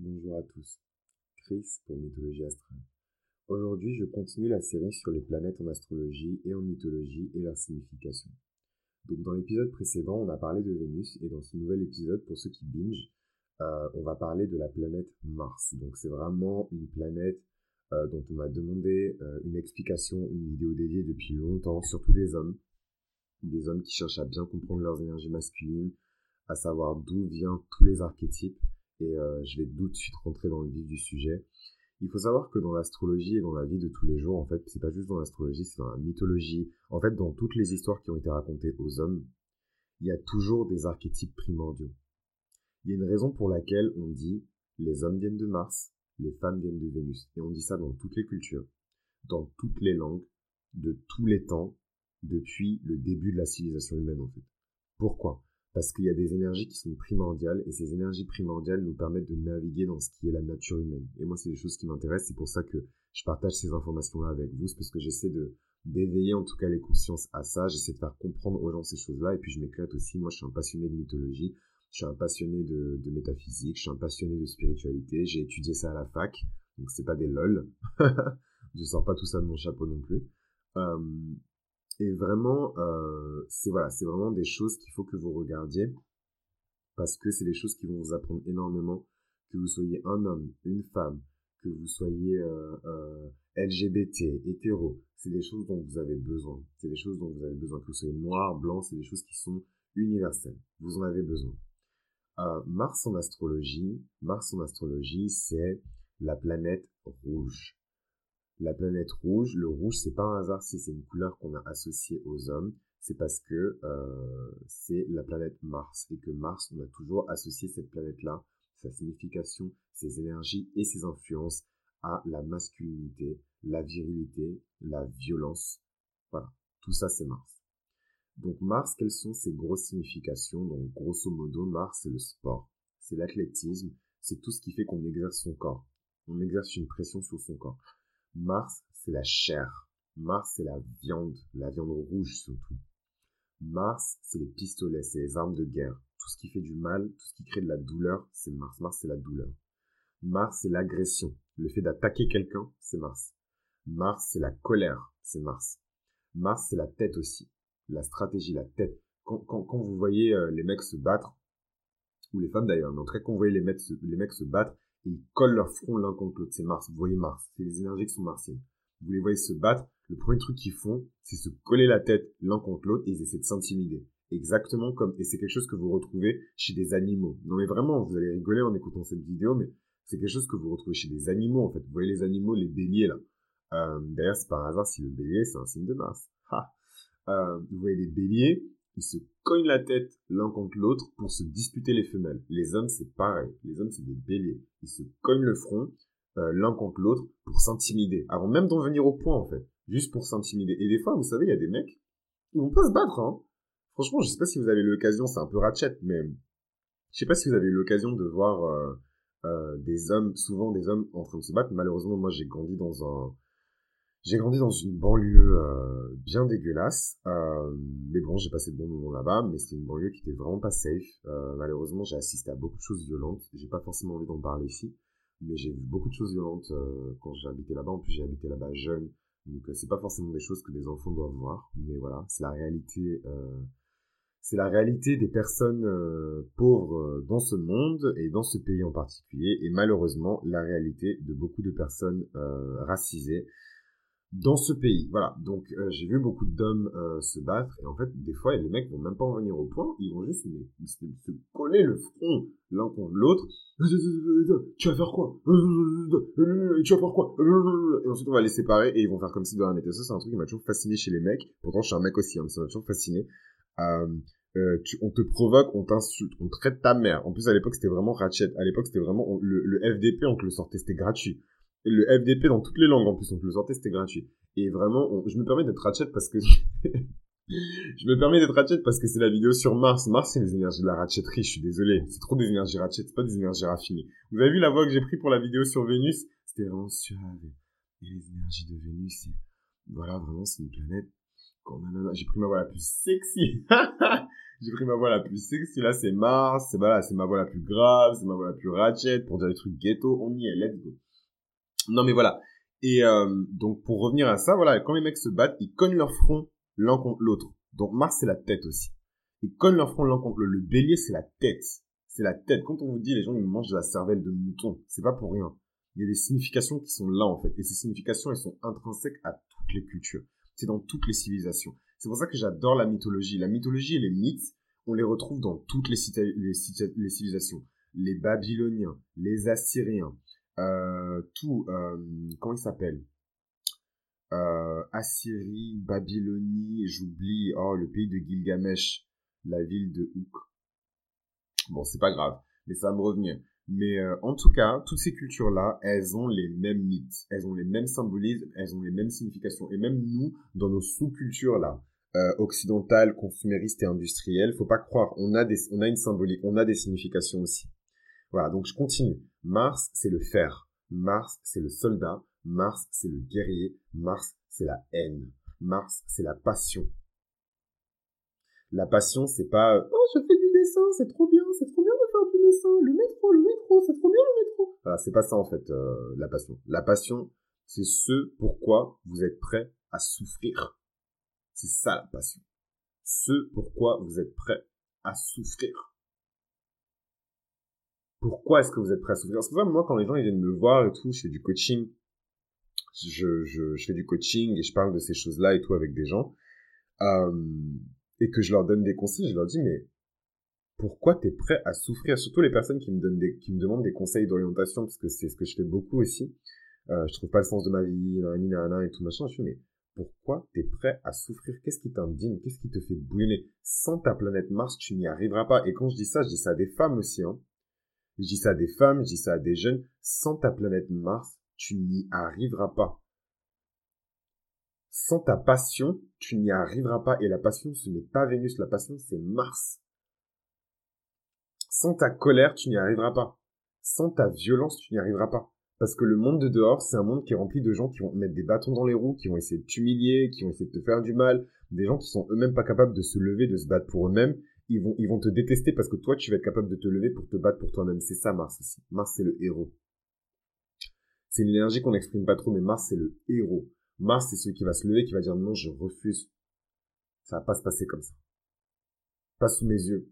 Bonjour à tous. Chris pour Mythologie Astrale. Aujourd'hui, je continue la série sur les planètes en astrologie et en mythologie et leur signification. Donc, dans l'épisode précédent, on a parlé de Vénus et dans ce nouvel épisode, pour ceux qui binge, euh, on va parler de la planète Mars. Donc, c'est vraiment une planète euh, dont on m'a demandé euh, une explication, une vidéo dédiée depuis longtemps, surtout des hommes. Des hommes qui cherchent à bien comprendre leurs énergies masculines, à savoir d'où viennent tous les archétypes. Et je vais tout de suite rentrer dans le vif du sujet. Il faut savoir que dans l'astrologie et dans la vie de tous les jours, en fait, c'est pas juste dans l'astrologie, c'est dans la mythologie. En fait, dans toutes les histoires qui ont été racontées aux hommes, il y a toujours des archétypes primordiaux. Il y a une raison pour laquelle on dit les hommes viennent de Mars, les femmes viennent de Vénus. Et on dit ça dans toutes les cultures, dans toutes les langues, de tous les temps, depuis le début de la civilisation humaine, en fait. Pourquoi? Parce qu'il y a des énergies qui sont primordiales et ces énergies primordiales nous permettent de naviguer dans ce qui est la nature humaine. Et moi, c'est des choses qui m'intéressent, c'est pour ça que je partage ces informations-là avec vous, c'est parce que j'essaie de d'éveiller en tout cas les consciences à ça, j'essaie de faire comprendre aux gens ces choses-là et puis je m'éclate aussi, moi je suis un passionné de mythologie, je suis un passionné de, de métaphysique, je suis un passionné de spiritualité, j'ai étudié ça à la fac, donc c'est pas des lol, je sors pas tout ça de mon chapeau non plus. Et vraiment, euh, c'est voilà, c'est vraiment des choses qu'il faut que vous regardiez parce que c'est des choses qui vont vous apprendre énormément. Que vous soyez un homme, une femme, que vous soyez euh, euh, LGBT, hétéro, c'est des choses dont vous avez besoin. C'est des choses dont vous avez besoin. Que vous soyez noir, blanc, c'est des choses qui sont universelles. Vous en avez besoin. Mars en astrologie, Mars en astrologie, c'est la planète rouge. La planète rouge, le rouge, c'est pas un hasard si c'est une couleur qu'on a associée aux hommes, c'est parce que euh, c'est la planète Mars et que Mars, on a toujours associé cette planète-là, sa signification, ses énergies et ses influences à la masculinité, la virilité, la violence. Voilà, tout ça c'est Mars. Donc Mars, quelles sont ses grosses significations? Donc grosso modo, Mars c'est le sport, c'est l'athlétisme, c'est tout ce qui fait qu'on exerce son corps. On exerce une pression sur son corps. Mars, c'est la chair. Mars, c'est la viande, la viande rouge surtout. Mars, c'est les pistolets, c'est les armes de guerre. Tout ce qui fait du mal, tout ce qui crée de la douleur, c'est Mars. Mars, c'est la douleur. Mars, c'est l'agression. Le fait d'attaquer quelqu'un, c'est Mars. Mars, c'est la colère, c'est Mars. Mars, c'est la tête aussi. La stratégie, la tête. Quand, quand, quand vous voyez euh, les mecs se battre, ou les femmes d'ailleurs, mais en tout cas, quand vous voyez les mecs les mecs se battre, ils collent leur front l'un contre l'autre. C'est Mars. Vous voyez Mars. C'est les énergies qui sont martiennes. Vous les voyez se battre. Le premier truc qu'ils font, c'est se coller la tête l'un contre l'autre et ils essaient de s'intimider. Exactement comme, et c'est quelque chose que vous retrouvez chez des animaux. Non mais vraiment, vous allez rigoler en écoutant cette vidéo, mais c'est quelque chose que vous retrouvez chez des animaux en fait. Vous voyez les animaux, les béliers là. Euh, D'ailleurs, c'est par hasard si le bélier c'est un signe de Mars. Euh, vous voyez les béliers, ils se cognent la tête l'un contre l'autre pour se disputer les femelles. Les hommes, c'est pareil. Les hommes, c'est des béliers. Ils se cognent le front euh, l'un contre l'autre pour s'intimider. Avant même d'en venir au point, en fait. Juste pour s'intimider. Et des fois, vous savez, il y a des mecs, ils vont pas se battre, hein. Franchement, je sais pas si vous avez l'occasion, c'est un peu ratchet, mais je sais pas si vous avez eu l'occasion de voir euh, euh, des hommes, souvent des hommes en train de se battre. Malheureusement, moi, j'ai grandi dans un j'ai grandi dans une banlieue euh, bien dégueulasse, euh, mais bon, j'ai passé de bons moments là-bas, mais c'est une banlieue qui était vraiment pas safe. Euh, malheureusement, j'ai assisté à beaucoup de choses violentes. J'ai pas forcément envie d'en parler ici, mais j'ai vu beaucoup de choses violentes quand j'ai habité là-bas. En plus, j'ai habité là-bas jeune, donc c'est pas forcément des choses que des enfants doivent voir, mais voilà, c'est la réalité. c'est la réalité des personnes pauvres dans ce monde et dans ce pays en particulier, et malheureusement la réalité de beaucoup de personnes racisées dans ce pays. Voilà. Donc euh, j'ai vu beaucoup d'hommes euh, se battre et en fait des fois les mecs vont même pas en venir au point, ils vont juste se coller le front l'un contre l'autre. Tu vas faire quoi? Tu vas faire quoi? Et ensuite on va les séparer et ils vont faire comme si de rien n'était. Ça c'est un truc qui m'a toujours fasciné chez les mecs. Pourtant je suis un mec aussi, hein, mais ça m'a toujours fasciné. Euh, euh, tu, on te provoque, on t'insulte, on traite ta mère. En plus, à l'époque, c'était vraiment ratchet. À l'époque, c'était vraiment le, le, FDP, on te le sortait, c'était gratuit le FDP dans toutes les langues en plus, on peut le sortir, c'était gratuit. Et vraiment, je me permets d'être ratchet parce que je me permets d'être ratchet parce que c'est la vidéo sur Mars. Mars, c'est les énergies de la ratchetterie, je suis désolé. C'est trop des énergies ratchet, c'est pas des énergies raffinées. Vous avez vu la voix que j'ai pris pour la vidéo sur Vénus? C'était vraiment suave. Et les énergies de Vénus. Voilà, vraiment, c'est une planète... J'ai pris ma voix la plus sexy. J'ai pris ma voix la plus sexy, là, c'est Mars, c'est voilà, c'est ma voix la plus grave, c'est ma voix la plus ratchet, pour dire des trucs ghetto, on y est, let's go. Non, mais voilà. Et euh, donc, pour revenir à ça, voilà, quand les mecs se battent, ils cognent leur front l'un contre l'autre. Donc, Mars, c'est la tête aussi. Ils cognent leur front l'un contre l'autre. Le bélier, c'est la tête. C'est la tête. Quand on vous dit, les gens, ils mangent de la cervelle de mouton, c'est pas pour rien. Il y a des significations qui sont là, en fait. Et ces significations, elles sont intrinsèques à toutes les cultures. C'est dans toutes les civilisations. C'est pour ça que j'adore la mythologie. La mythologie et les mythes, on les retrouve dans toutes les, les, civilisations. Les Babyloniens, les Assyriens, tout, euh, comment il s'appelle? Euh, Assyrie, Babylonie, j'oublie, oh, le pays de Gilgamesh, la ville de Houk. Bon, c'est pas grave, mais ça va me revenir. Mais euh, en tout cas, toutes ces cultures-là, elles ont les mêmes mythes, elles ont les mêmes symbolismes, elles ont les mêmes significations. Et même nous, dans nos sous-cultures-là, euh, occidentales, consuméristes et industrielles, faut pas croire, on a, des, on a une symbolique, on a des significations aussi. Voilà, donc je continue. Mars, c'est le fer. Mars, c'est le soldat. Mars, c'est le guerrier. Mars, c'est la haine. Mars, c'est la passion. La passion, c'est pas oh je fais du dessin, c'est trop bien, c'est trop bien de faire du dessin, le métro, le métro, c'est trop bien le métro. Voilà, c'est pas ça en fait euh, la passion. La passion, c'est ce pourquoi vous êtes prêt à souffrir. C'est ça la passion. Ce pourquoi vous êtes prêt à souffrir. Pourquoi est-ce que vous êtes prêt à souffrir? C'est pour moi quand les gens ils viennent me voir et tout, je fais du coaching. Je, je, je fais du coaching et je parle de ces choses-là et tout avec des gens. Euh, et que je leur donne des conseils, je leur dis, mais pourquoi tu es prêt à souffrir? Surtout les personnes qui me, donnent des, qui me demandent des conseils d'orientation, parce que c'est ce que je fais beaucoup aussi. Euh, je trouve pas le sens de ma vie, nanana, et tout machin. Je dis, mais pourquoi tu es prêt à souffrir? Qu'est-ce qui t'indigne? Qu'est-ce qui te fait bouillonner? Sans ta planète Mars, tu n'y arriveras pas. Et quand je dis ça, je dis ça à des femmes aussi. Hein. Je dis ça à des femmes, je dis ça à des jeunes. Sans ta planète Mars, tu n'y arriveras pas. Sans ta passion, tu n'y arriveras pas. Et la passion, ce n'est pas Vénus, la passion, c'est Mars. Sans ta colère, tu n'y arriveras pas. Sans ta violence, tu n'y arriveras pas. Parce que le monde de dehors, c'est un monde qui est rempli de gens qui vont mettre des bâtons dans les roues, qui vont essayer de t'humilier, qui vont essayer de te faire du mal, des gens qui sont eux-mêmes pas capables de se lever, de se battre pour eux-mêmes. Ils vont, ils vont te détester parce que toi, tu vas être capable de te lever pour te battre pour toi-même. C'est ça, Mars aussi. Mars, c'est le héros. C'est une énergie qu'on n'exprime pas trop, mais Mars, c'est le héros. Mars, c'est celui qui va se lever, qui va dire non, je refuse. Ça va pas se passer comme ça. Pas sous mes yeux.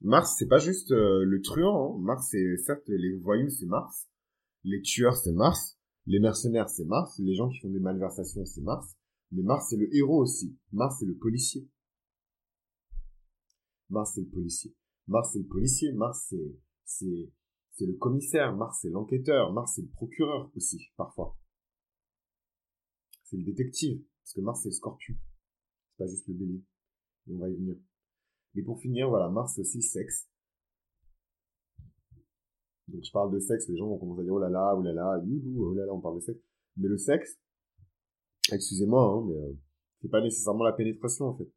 Mars, c'est pas juste euh, le truand. Hein. Mars, c'est certes les voyous, c'est Mars. Les tueurs, c'est Mars. Les mercenaires, c'est Mars. Les gens qui font des malversations, c'est Mars. Mais Mars, c'est le héros aussi. Mars, c'est le policier. Mars, c'est le policier. Mars, c'est le policier. Mars, c'est, c'est, c'est le commissaire. Mars, c'est l'enquêteur. Mars, c'est le procureur aussi, parfois c'est le détective. Parce que Mars, c'est le scorpion. C'est pas juste le bélier. Et on va y venir. Et pour finir, voilà, Mars, c'est aussi sexe. Donc, je parle de sexe, les gens vont commencer à dire, oh là là, oh là là, youhou, oh là là, on parle de sexe. Mais le sexe, excusez-moi, hein, mais euh, c'est pas nécessairement la pénétration, en fait.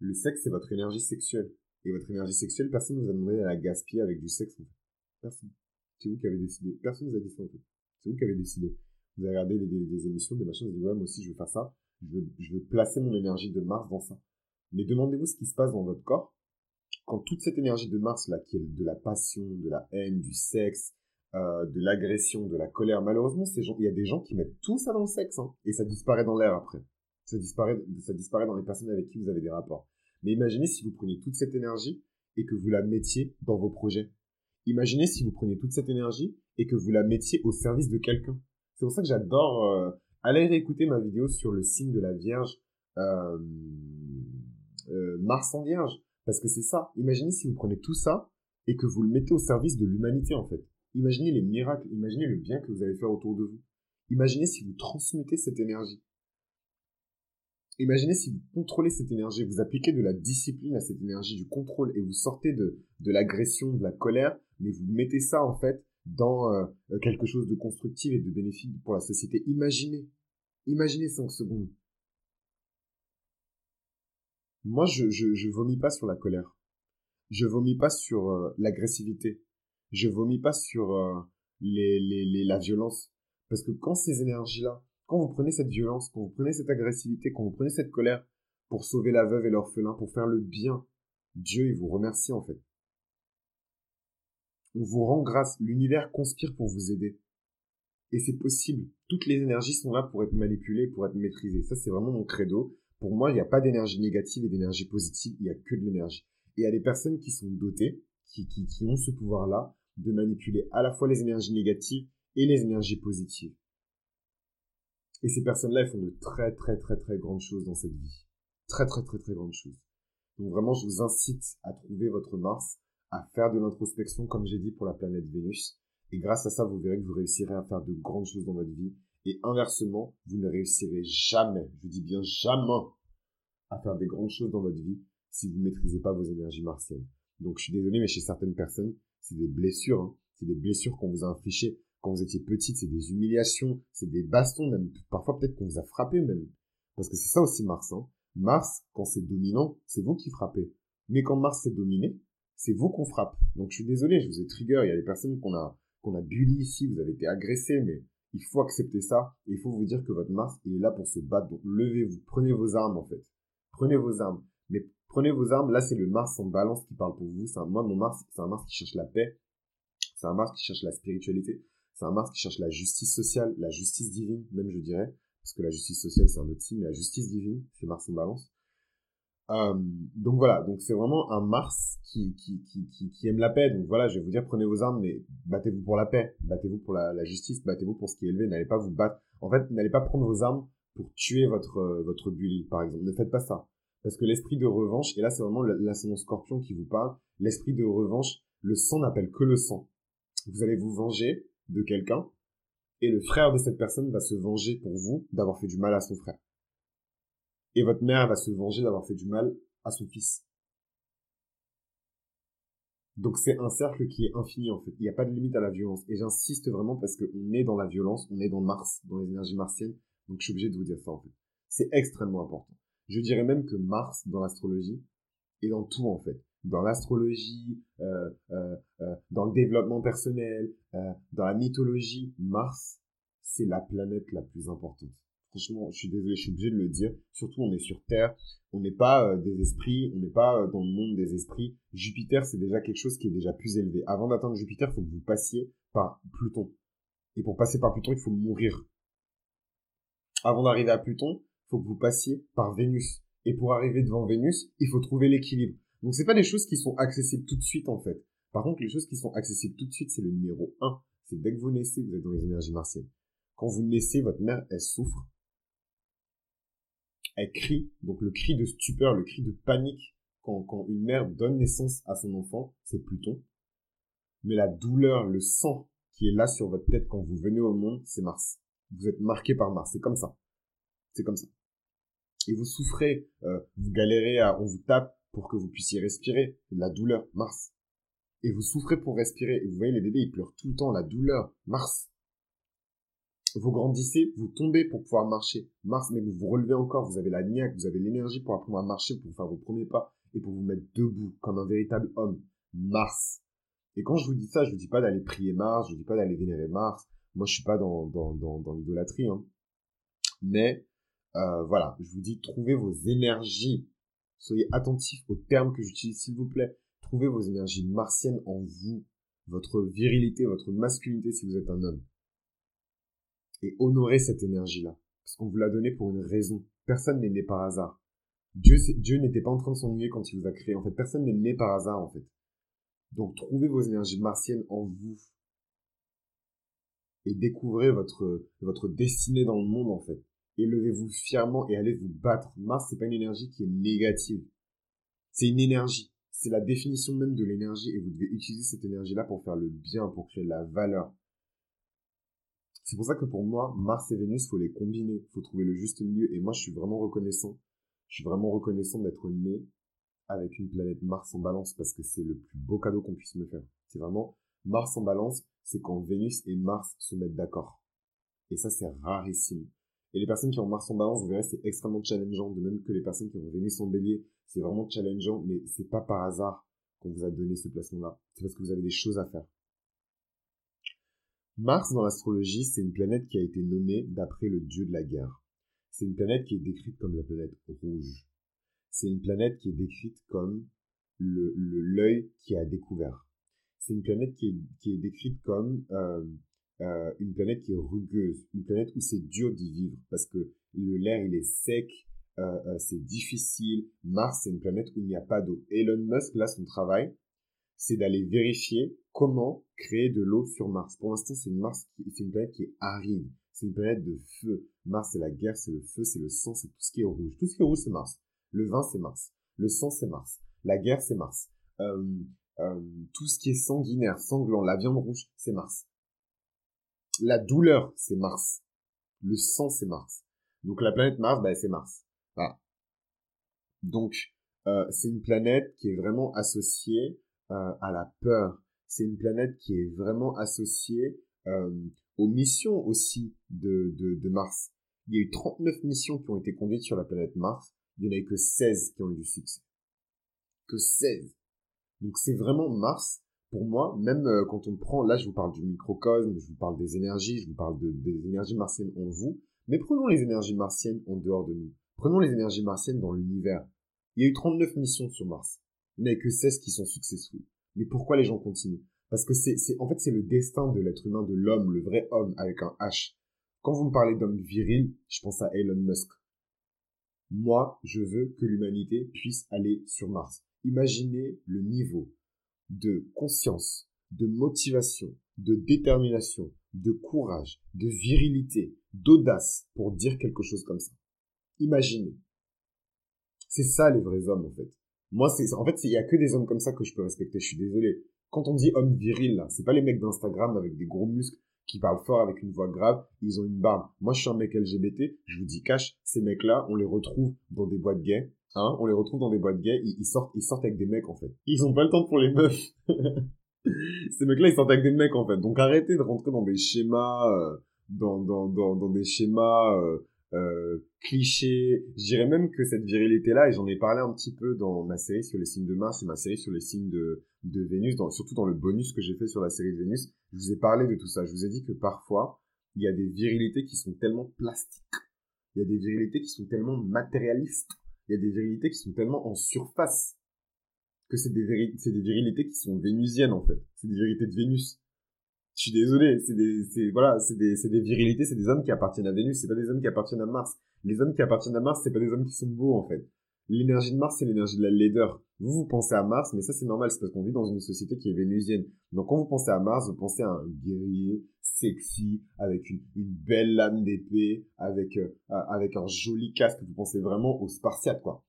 Le sexe, c'est votre énergie sexuelle. Et votre énergie sexuelle, personne ne vous a demandé à la gaspiller avec du sexe, en fait. Personne. C'est vous qui avez décidé. Personne ne vous a dit ça, en. C'est vous qui avez décidé vous avez regardé des, émissions, des machins, vous dites, ouais, moi aussi, je veux faire ça. Je veux, je veux placer mon énergie de Mars dans ça. Mais demandez-vous ce qui se passe dans votre corps quand toute cette énergie de Mars, là, qui est de la passion, de la haine, du sexe, euh, de l'agression, de la colère, malheureusement, ces gens, il y a des gens qui mettent tout ça dans le sexe, hein, et ça disparaît dans l'air après. Ça disparaît, ça disparaît dans les personnes avec qui vous avez des rapports. Mais imaginez si vous preniez toute cette énergie et que vous la mettiez dans vos projets. Imaginez si vous preniez toute cette énergie et que vous la mettiez au service de quelqu'un. C'est pour ça que j'adore euh, aller réécouter ma vidéo sur le signe de la Vierge, euh, euh, Mars en Vierge. Parce que c'est ça. Imaginez si vous prenez tout ça et que vous le mettez au service de l'humanité, en fait. Imaginez les miracles, imaginez le bien que vous allez faire autour de vous. Imaginez si vous transmettez cette énergie. Imaginez si vous contrôlez cette énergie, vous appliquez de la discipline à cette énergie, du contrôle, et vous sortez de, de l'agression, de la colère, mais vous mettez ça, en fait, dans euh, quelque chose de constructif et de bénéfique pour la société. Imaginez, imaginez 5 secondes. Moi, je, je, je vomis pas sur la colère. Je vomis pas sur euh, l'agressivité. Je vomis pas sur euh, les, les, les, la violence. Parce que quand ces énergies-là, quand vous prenez cette violence, quand vous prenez cette agressivité, quand vous prenez cette colère pour sauver la veuve et l'orphelin, pour faire le bien, Dieu, il vous remercie en fait. On vous rend grâce. L'univers conspire pour vous aider. Et c'est possible. Toutes les énergies sont là pour être manipulées, pour être maîtrisées. Ça, c'est vraiment mon credo. Pour moi, il n'y a pas d'énergie négative et d'énergie positive. Il n'y a que de l'énergie. Et il y a des personnes qui sont dotées, qui, ont ce pouvoir-là de manipuler à la fois les énergies négatives et les énergies positives. Et ces personnes-là, elles font de très, très, très, très grandes choses dans cette vie. Très, très, très, très grandes choses. Donc vraiment, je vous incite à trouver votre Mars, à faire de l'introspection, comme j'ai dit pour la planète Vénus. Et grâce à ça, vous verrez que vous réussirez à faire de grandes choses dans votre vie. Et inversement, vous ne réussirez jamais, je dis bien jamais, à faire des grandes choses dans votre vie si vous ne maîtrisez pas vos énergies martiennes. Donc je suis désolé, mais chez certaines personnes, c'est des blessures. Hein. C'est des blessures qu'on vous a infligées quand vous étiez petite. C'est des humiliations, c'est des bastons, même parfois peut-être qu'on vous a frappé même. Parce que c'est ça aussi Mars. Hein. Mars, quand c'est dominant, c'est vous qui frappez. Mais quand Mars est dominé, c'est vous qu'on frappe. Donc je suis désolé, je vous ai trigger. Il y a des personnes qu'on a qu'on a bully ici, vous avez été agressé, mais il faut accepter ça. Et il faut vous dire que votre Mars, il est là pour se battre. Donc levez-vous, prenez vos armes en fait. Prenez vos armes. Mais prenez vos armes. Là, c'est le Mars en balance qui parle pour vous. C'est un, moi, mon Mars, c'est un Mars qui cherche la paix. C'est un Mars qui cherche la spiritualité. C'est un Mars qui cherche la justice sociale, la justice divine, même je dirais. Parce que la justice sociale, c'est un autre signe. Mais la justice divine, c'est Mars en balance. Euh, donc voilà, donc c'est vraiment un Mars qui, aime la paix. Donc voilà, je vais vous dire, prenez vos armes, mais battez-vous pour la paix, battez-vous pour la, la justice, battez-vous pour ce qui est élevé. N'allez pas vous battre. En fait, n'allez pas prendre vos armes pour tuer votre, euh, votre bully, par exemple. Ne faites pas ça. Parce que l'esprit de revanche, et là c'est vraiment l'ascendant scorpion qui vous parle, l'esprit de revanche, le sang n'appelle que le sang. Vous allez vous venger de quelqu'un, et le frère de cette personne va se venger pour vous d'avoir fait du mal à son frère. Et votre mère va se venger d'avoir fait du mal à son fils. Donc c'est un cercle qui est infini en fait. Il n'y a pas de limite à la violence. Et j'insiste vraiment parce qu'on est dans la violence, on est dans Mars, dans les énergies martiennes. Donc je suis obligé de vous dire ça en fait. C'est extrêmement important. Je dirais même que Mars dans l'astrologie est dans tout en fait. Dans l'astrologie, euh, euh, euh, dans le développement personnel, dans la mythologie, Mars, c'est la planète la plus importante. Franchement, je suis désolé, je suis obligé de le dire. Surtout, on est sur Terre, on n'est pas euh, des esprits, on n'est pas euh, dans le monde des esprits. Jupiter, c'est déjà quelque chose qui est déjà plus élevé. Avant d'atteindre Jupiter, il faut que vous passiez par Pluton. Et pour passer par Pluton, il faut mourir. Avant d'arriver à Pluton, il faut que vous passiez par Vénus. Et pour arriver devant Vénus, il faut trouver l'équilibre. Donc c'est pas des choses qui sont accessibles tout de suite en fait. Par contre, les choses qui sont accessibles tout de suite, c'est le numéro 1. C'est dès que vous naissez, vous êtes dans les énergies martiennes. Quand vous naissez, votre mère, elle souffre elle crie, donc le cri de stupeur, le cri de panique quand, quand une mère donne naissance à son enfant, c'est Pluton. Mais la douleur, le sang qui est là sur votre tête quand vous venez au monde, c'est Mars. Vous êtes marqué par Mars, c'est comme ça. C'est comme ça. Et vous souffrez, euh, vous galérez, à, on vous tape pour que vous puissiez respirer. La douleur, Mars. Et vous souffrez pour respirer. Et vous voyez, les bébés, ils pleurent tout le temps, la douleur, Mars. Vous grandissez, vous tombez pour pouvoir marcher. Mars, mais vous vous relevez encore, vous avez la niaque, vous avez l'énergie pour apprendre à marcher, pour faire vos premiers pas et pour vous mettre debout comme un véritable homme. Mars. Et quand je vous dis ça, je vous dis pas d'aller prier Mars, je vous dis pas d'aller vénérer Mars. Moi, je suis pas dans, dans, dans, dans l'idolâtrie, hein. Mais, euh, voilà, je vous dis, trouvez vos énergies. Soyez attentifs aux termes que j'utilise, s'il vous plaît. Trouvez vos énergies martiennes en vous. Votre virilité, votre masculinité si vous êtes un homme et honorer cette énergie-là. Parce qu'on vous l'a donnée pour une raison. Personne n'est né par hasard. Dieu, Dieu n'était pas en train de s'ennuyer quand il vous a créé. En fait, personne n'est né par hasard, en fait. Donc, trouvez vos énergies martiennes en vous. Et découvrez votre, votre destinée dans le monde, en fait. Élevez-vous fièrement et allez vous battre. Mars, c'est pas une énergie qui est négative. C'est une énergie. C'est la définition même de l'énergie et vous devez utiliser cette énergie-là pour faire le bien, pour créer de la valeur. C'est pour ça que pour moi, Mars et Vénus, faut les combiner, faut trouver le juste milieu. Et moi, je suis vraiment reconnaissant. Je suis vraiment reconnaissant d'être né avec une planète Mars en balance parce que c'est le plus beau cadeau qu'on puisse me faire. C'est vraiment Mars en balance, c'est quand Vénus et Mars se mettent d'accord. Et ça, c'est rarissime. Et les personnes qui ont Mars en balance, vous verrez, c'est extrêmement challengeant, de même que les personnes qui ont Vénus en bélier, c'est vraiment challengeant, mais c'est pas par hasard qu'on vous a donné ce placement-là. C'est parce que vous avez des choses à faire. Mars dans l'astrologie, c'est une planète qui a été nommée d'après le dieu de la guerre. C'est une planète qui est décrite comme la planète rouge. C'est une planète qui est décrite comme le, l'œil qui a découvert. C'est une planète qui est, qui est décrite comme euh, euh, une planète qui est rugueuse, une planète où c'est dur d'y vivre parce que l'air il est sec, euh, euh, c'est difficile. Mars c'est une planète où il n'y a pas d'eau. Elon Musk là son travail c'est d'aller vérifier comment créer de l'eau sur Mars. Pour l'instant c'est une Mars c'est une planète qui est aride, c'est une planète de feu. Mars c'est la guerre, c'est le feu, c'est le sang, c'est tout ce qui est rouge. Tout ce qui est rouge c'est Mars. Le vin c'est Mars. Le sang c'est Mars. La guerre c'est Mars. Euh, tout ce qui est sanguinaire, sanglant, la viande rouge, c'est Mars. La douleur, c'est Mars. Le sang, c'est Mars. Donc la planète Mars, bah, c'est Mars. Donc euh, c'est une planète qui est vraiment associée euh, à la peur. C'est une planète qui est vraiment associée euh, aux missions aussi de, de, de Mars. Il y a eu 39 missions qui ont été conduites sur la planète Mars. Il n'y en a eu que 16 qui ont eu du succès. Que 16. Donc c'est vraiment Mars pour moi, même euh, quand on prend, là je vous parle du microcosme, je vous parle des énergies, je vous parle des énergies martiennes en vous, mais prenons les énergies martiennes en dehors de nous. Prenons les énergies martiennes dans l'univers. Il y a eu 39 missions sur Mars. Il n'y a que 16 qui sont successful. Mais pourquoi les gens continuent? Parce que c'est, en fait, c'est le destin de l'être humain, de l'homme, le vrai homme avec un H. Quand vous me parlez d'homme viril, je pense à Elon Musk. Moi, je veux que l'humanité puisse aller sur Mars. Imaginez le niveau de conscience, de motivation, de détermination, de courage, de virilité, d'audace pour dire quelque chose comme ça. Imaginez. C'est ça les vrais hommes en fait. Moi c'est en fait il y a que des hommes comme ça que je peux respecter, je suis désolé. Quand on dit homme viril là, c'est pas les mecs d'Instagram avec des gros muscles qui parlent fort avec une voix grave, ils ont une barbe. Moi je suis un mec LGBT, je vous dis cash, ces mecs là, on les retrouve dans des boîtes gays, Hein, on les retrouve dans des boîtes gays, ils, sortent, ils sortent avec des mecs en fait. Ils ont pas le temps pour les meufs. Ces mecs-là, ils sortent avec des mecs en fait. Donc arrêtez de rentrer dans des schémas, euh, dans, dans, dans, dans, des schémas euh, euh, clichés. Je dirais même que cette virilité-là, et j'en ai parlé un petit peu dans ma série sur les signes de Mars et ma série sur les signes de, de Vénus, dans, surtout dans le bonus que j'ai fait sur la série de Vénus, je vous ai parlé de tout ça. Je vous ai dit que parfois, il y a des virilités qui sont tellement plastiques. Il y a des virilités qui sont tellement matérialistes il y a des vérités qui sont tellement en surface que c'est des, des virilités qui sont vénusiennes en fait. C'est des vérités de Vénus. Je suis désolé, c'est des, voilà, c'est des, des virilités, c'est des hommes qui appartiennent à Vénus, c'est pas des hommes qui appartiennent à Mars. Les hommes qui appartiennent à Mars, c'est pas des hommes qui sont beaux en fait. L'énergie de Mars, c'est l'énergie de la laideur. Vous, vous pensez à Mars, mais ça, c'est normal, c'est parce qu'on vit dans une société qui est vénusienne. Donc, quand vous pensez à Mars, vous pensez à un guerrier sexy, avec une, belle lame d'épée, avec, euh, avec un joli casque. Vous pensez vraiment aux Spartiates, quoi.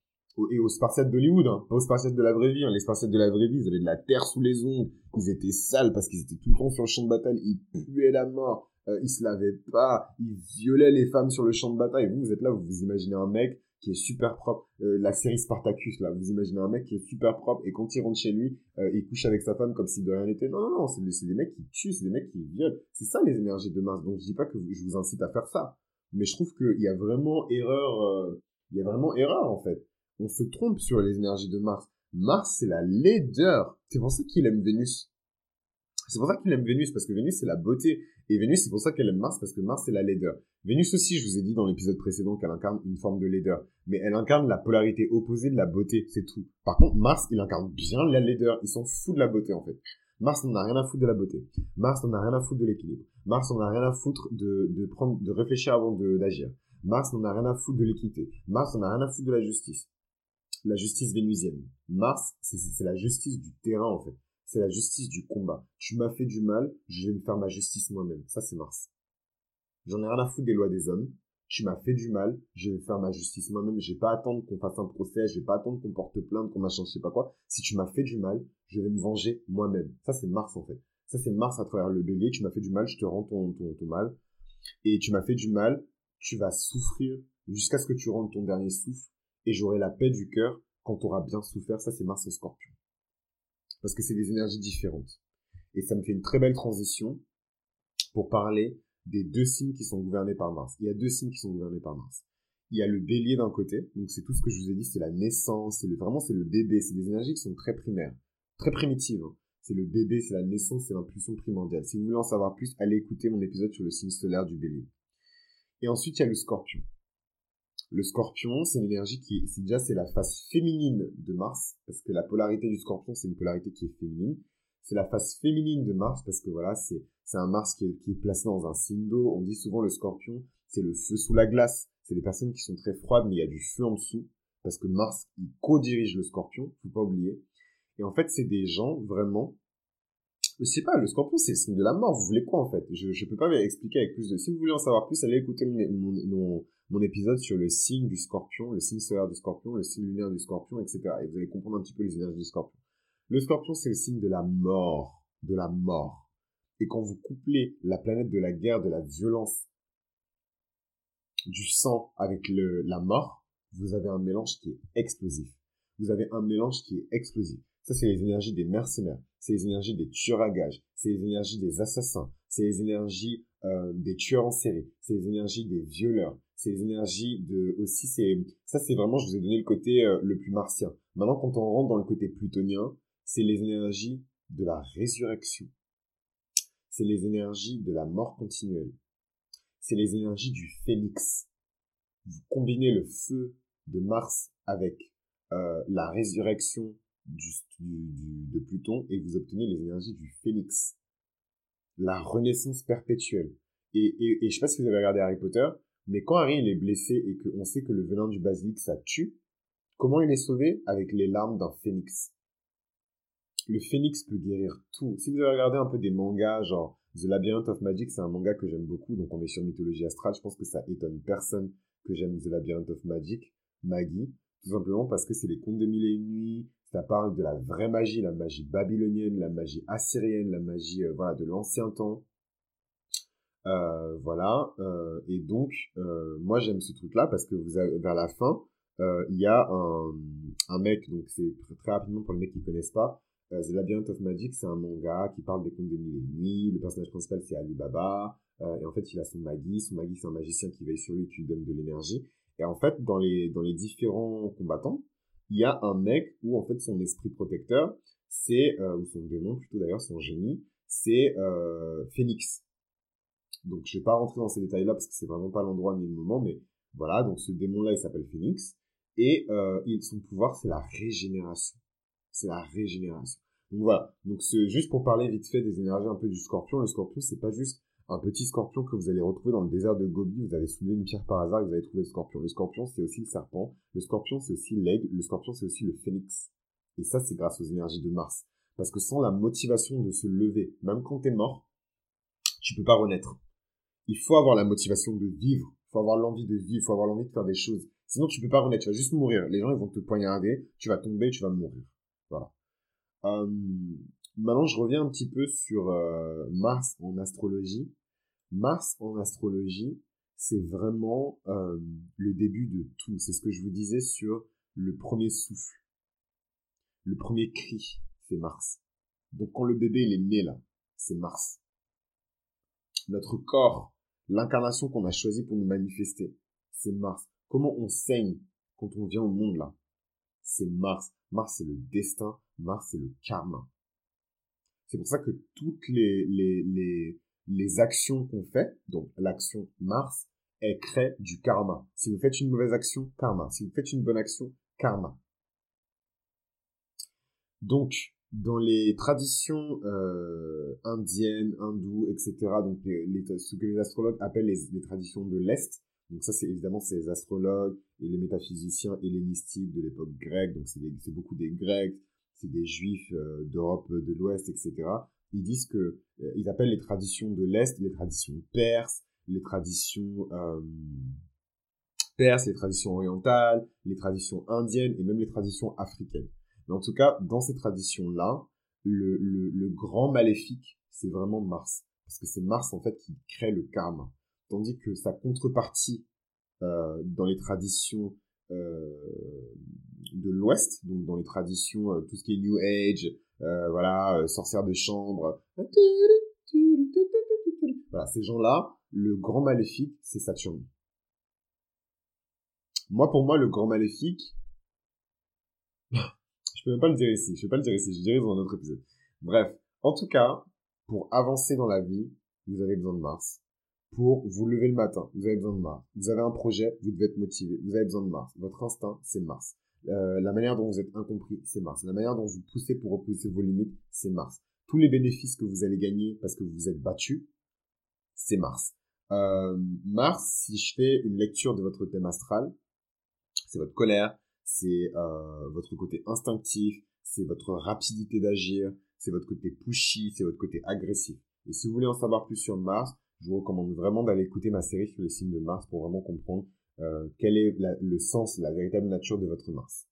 Et aux Spartiates d'Hollywood, hein. pas aux Spartiates de la vraie vie. Hein. Les Spartiates de la vraie vie, ils avaient de la terre sous les ongles. Ils étaient sales parce qu'ils étaient tout le temps sur le champ de bataille. Ils puaient la mort. Euh, ils se lavaient pas. Ils violaient les femmes sur le champ de bataille. Vous, vous êtes là, vous vous imaginez un mec qui est super propre. Euh, la série Spartacus, là, vous imaginez un mec qui est super propre et quand il rentre chez lui, euh, il couche avec sa femme comme si de rien n'était. Non, non, non, c'est des, mecs qui tuent, c'est des mecs qui violent. C'est ça les énergies de Mars. Donc je dis pas que je vous incite à faire ça, mais je trouve qu'il y a vraiment erreur. Euh, il y a vraiment erreur en fait. On se trompe sur les énergies de Mars. Mars, c'est la laideur. C'est pour ça qu'il aime Vénus. C'est pour ça qu'il aime Vénus, parce que Vénus, c'est la beauté. Et Vénus, c'est pour ça qu'elle aime Mars, parce que Mars, c'est la laideur. Vénus aussi, je vous ai dit dans l'épisode précédent qu'elle incarne une forme de laideur. Mais elle incarne la polarité opposée de la beauté, c'est tout. Par contre, Mars, il incarne bien la laideur. Il s'en fout de la beauté, en fait. Mars n'en a rien à foutre de la beauté. Mars n'en a rien à foutre de l'équilibre. Mars n'en a rien à foutre de, de prendre, de réfléchir avant d'agir. Mars n'en a rien à foutre de l'équité. Mars n'en a rien à foutre de la justice. La justice vénusienne. Mars, c'est la justice du terrain, en fait c'est la justice du combat. Tu m'as fait du mal, je vais me faire ma justice moi-même. Ça, c'est Mars. J'en ai rien à foutre des lois des hommes. Tu m'as fait du mal, je vais faire ma justice moi-même. Je vais pas attendre qu'on fasse un procès, je vais pas attendre qu'on porte plainte, qu'on machin, je sais pas quoi. Si tu m'as fait du mal, je vais me venger moi-même. Ça, c'est Mars, en fait. Ça, c'est Mars à travers le bélier. Tu m'as fait du mal, je te rends ton mal. Et tu m'as fait du mal, tu vas souffrir jusqu'à ce que tu rendes ton dernier souffle. Et j'aurai la paix du cœur quand tu auras bien souffert. Ça, c'est Mars en scorpion parce que c'est des énergies différentes. Et ça me fait une très belle transition pour parler des deux signes qui sont gouvernés par Mars. Il y a deux signes qui sont gouvernés par Mars. Il y a le bélier d'un côté, donc c'est tout ce que je vous ai dit, c'est la naissance, c'est le, vraiment c'est le bébé, c'est des énergies qui sont très primaires, très primitives. Hein. C'est le bébé, c'est la naissance, c'est l'impulsion primordiale. Si vous voulez en savoir plus, allez écouter mon épisode sur le signe solaire du bélier. Et ensuite, il y a le scorpion. Le scorpion, c'est une énergie qui, c'est déjà, c'est la face féminine de Mars, parce que la polarité du scorpion, c'est une polarité qui est féminine. C'est la face féminine de Mars, parce que voilà, c'est, c'est un Mars qui est, qui est placé dans un signe d'eau. On dit souvent le scorpion, c'est le feu sous la glace. C'est des personnes qui sont très froides, mais il y a du feu en dessous, parce que Mars, il co-dirige le scorpion, faut pas oublier. Et en fait, c'est des gens, vraiment, je sais pas, le scorpion, c'est le signe de la mort. Vous voulez quoi, en fait? Je ne peux pas expliquer avec plus de... Si vous voulez en savoir plus, allez écouter mon, mon, épisode sur le signe du scorpion, le signe solaire du scorpion, le signe lunaire du scorpion, etc. Et vous allez comprendre un petit peu les énergies du scorpion. Le scorpion, c'est le signe de la mort. De la mort. Et quand vous couplez la planète de la guerre, de la violence, du sang avec le, la mort, vous avez un mélange qui est explosif. Vous avez un mélange qui est explosif. Ça, c'est les énergies des mercenaires, c'est les énergies des tueurs à gages, c'est les énergies des assassins, c'est les énergies euh, des tueurs en série, c'est les énergies des violeurs, c'est les énergies de aussi c'est ça c'est vraiment je vous ai donné le côté euh, le plus martien. Maintenant quand on rentre dans le côté plutonien, c'est les énergies de la résurrection. C'est les énergies de la mort continuelle. C'est les énergies du phénix. Vous combinez le feu de Mars avec euh, la résurrection du, du, de Pluton et vous obtenez les énergies du phénix. La renaissance perpétuelle. Et, et, je sais pas si vous avez regardé Harry Potter, mais quand Harry il est blessé et qu'on sait que le venin du basilic ça tue, comment il est sauvé? Avec les larmes d'un phénix. Le phénix peut guérir tout. Si vous avez regardé un peu des mangas, genre The Labyrinth of Magic, c'est un manga que j'aime beaucoup, donc on est sur mythologie astrale, je pense que ça étonne personne que j'aime The Labyrinth of Magic, Maggie, tout simplement parce que c'est les contes des mille et une nuits, ça parle de la vraie magie, la magie babylonienne, la magie assyrienne, la magie euh, voilà de l'ancien temps. Euh, voilà. Euh, et donc, moi j'aime ce truc-là parce que vers la fin, il y a un, mec, donc c'est très, rapidement pour les mecs qui connaissent pas, The Labyrinth of Magic, c'est un manga qui parle des contes des mille et nuits. Le personnage principal, c'est Alibaba. Et en fait, il a son Magi. Son Magi, c'est un magicien qui veille sur lui qui lui donne de l'énergie. Et en fait, dans les, dans les différents combattants, il y a un mec où en fait son esprit protecteur, c'est, euh, ou son démon plutôt d'ailleurs, son génie, c'est euh, Phoenix. Donc je vais pas rentrer dans ces détails-là parce que c'est vraiment pas l'endroit ni le moment, mais voilà, donc ce démon-là il s'appelle Phoenix, et euh, son pouvoir c'est la régénération. C'est la régénération. Donc voilà, donc juste pour parler vite fait des énergies un peu du scorpion, le scorpion c'est pas juste un petit scorpion que vous allez retrouver dans le désert de Gobi. Vous avez soulevé une pierre par hasard et vous allez trouver le scorpion. Le scorpion, c'est aussi le serpent. Le scorpion, c'est aussi l'aigle. Le scorpion, c'est aussi le phénix. Et ça, c'est grâce aux énergies de Mars. Parce que sans la motivation de se lever, même quand t'es mort, tu peux pas renaître. Il faut avoir la motivation de vivre. Il faut avoir l'envie de vivre. Il faut avoir l'envie de faire des choses. Sinon, tu peux pas renaître. Tu vas juste mourir. Les gens, ils vont te poignarder. Tu vas tomber. Tu vas mourir. Voilà. Euh, Maintenant, je reviens un petit peu sur euh, Mars en astrologie. Mars en astrologie, c'est vraiment euh, le début de tout. C'est ce que je vous disais sur le premier souffle. Le premier cri, c'est Mars. Donc quand le bébé est né là, c'est Mars. Notre corps, l'incarnation qu'on a choisie pour nous manifester, c'est Mars. Comment on saigne quand on vient au monde là? C'est Mars. Mars c'est le destin, Mars c'est le karma. C'est pour ça que toutes les, les actions qu'on fait, donc l'action Mars, elle crée du karma. Si vous faites une mauvaise action, karma. Si vous faites une bonne action, karma. Donc, dans les traditions euh, indiennes, hindoues, etc., donc ce que les astrologues appellent les, les traditions de l'Est, donc ça c'est évidemment c'est les astrologues et les métaphysiciens hellénistiques de l'époque grecque, donc c'est beaucoup des Grecs, c'est des juifs euh, d'Europe de l'Ouest, etc. Ils disent que euh, ils appellent les traditions de l'Est les traditions perses, les traditions euh, perses, les traditions orientales, les traditions indiennes et même les traditions africaines. Mais en tout cas, dans ces traditions-là, le, le, le, grand maléfique, c'est vraiment Mars. Parce que c'est Mars, en fait, qui crée le karma. Tandis que sa contrepartie, euh, dans les traditions euh, de l'Ouest, donc dans les traditions, euh, tout ce qui est New Age, voilà, sorcière de chambre, voilà, ces gens-là, le grand maléfique, c'est Saturne. Moi, pour moi, le grand maléfique, je peux même pas le dire ici, je vais pas le dire ici, je le dirai dans un autre épisode. Bref, en tout cas, pour avancer dans la vie, vous avez besoin de Mars. pour vous lever le matin. Vous avez besoin de Mars. Vous avez un projet, vous devez être motivé. Vous avez besoin de Mars. Votre instinct, c'est Mars. Euh, la manière dont vous êtes incompris, c'est Mars. La manière dont vous poussez pour repousser vos limites, c'est Mars. Tous les bénéfices que vous allez gagner parce que vous vous êtes battu, c'est Mars. Euh, Mars, si je fais une lecture de votre thème astral, c'est votre colère, c'est euh, votre côté instinctif, c'est votre rapidité d'agir, c'est votre côté pushy, c'est votre côté agressif. Et si vous voulez en savoir plus sur Mars, je vous recommande vraiment d'aller écouter ma série sur les signes de Mars pour vraiment comprendre euh, quel est le sens, la véritable nature de votre Mars?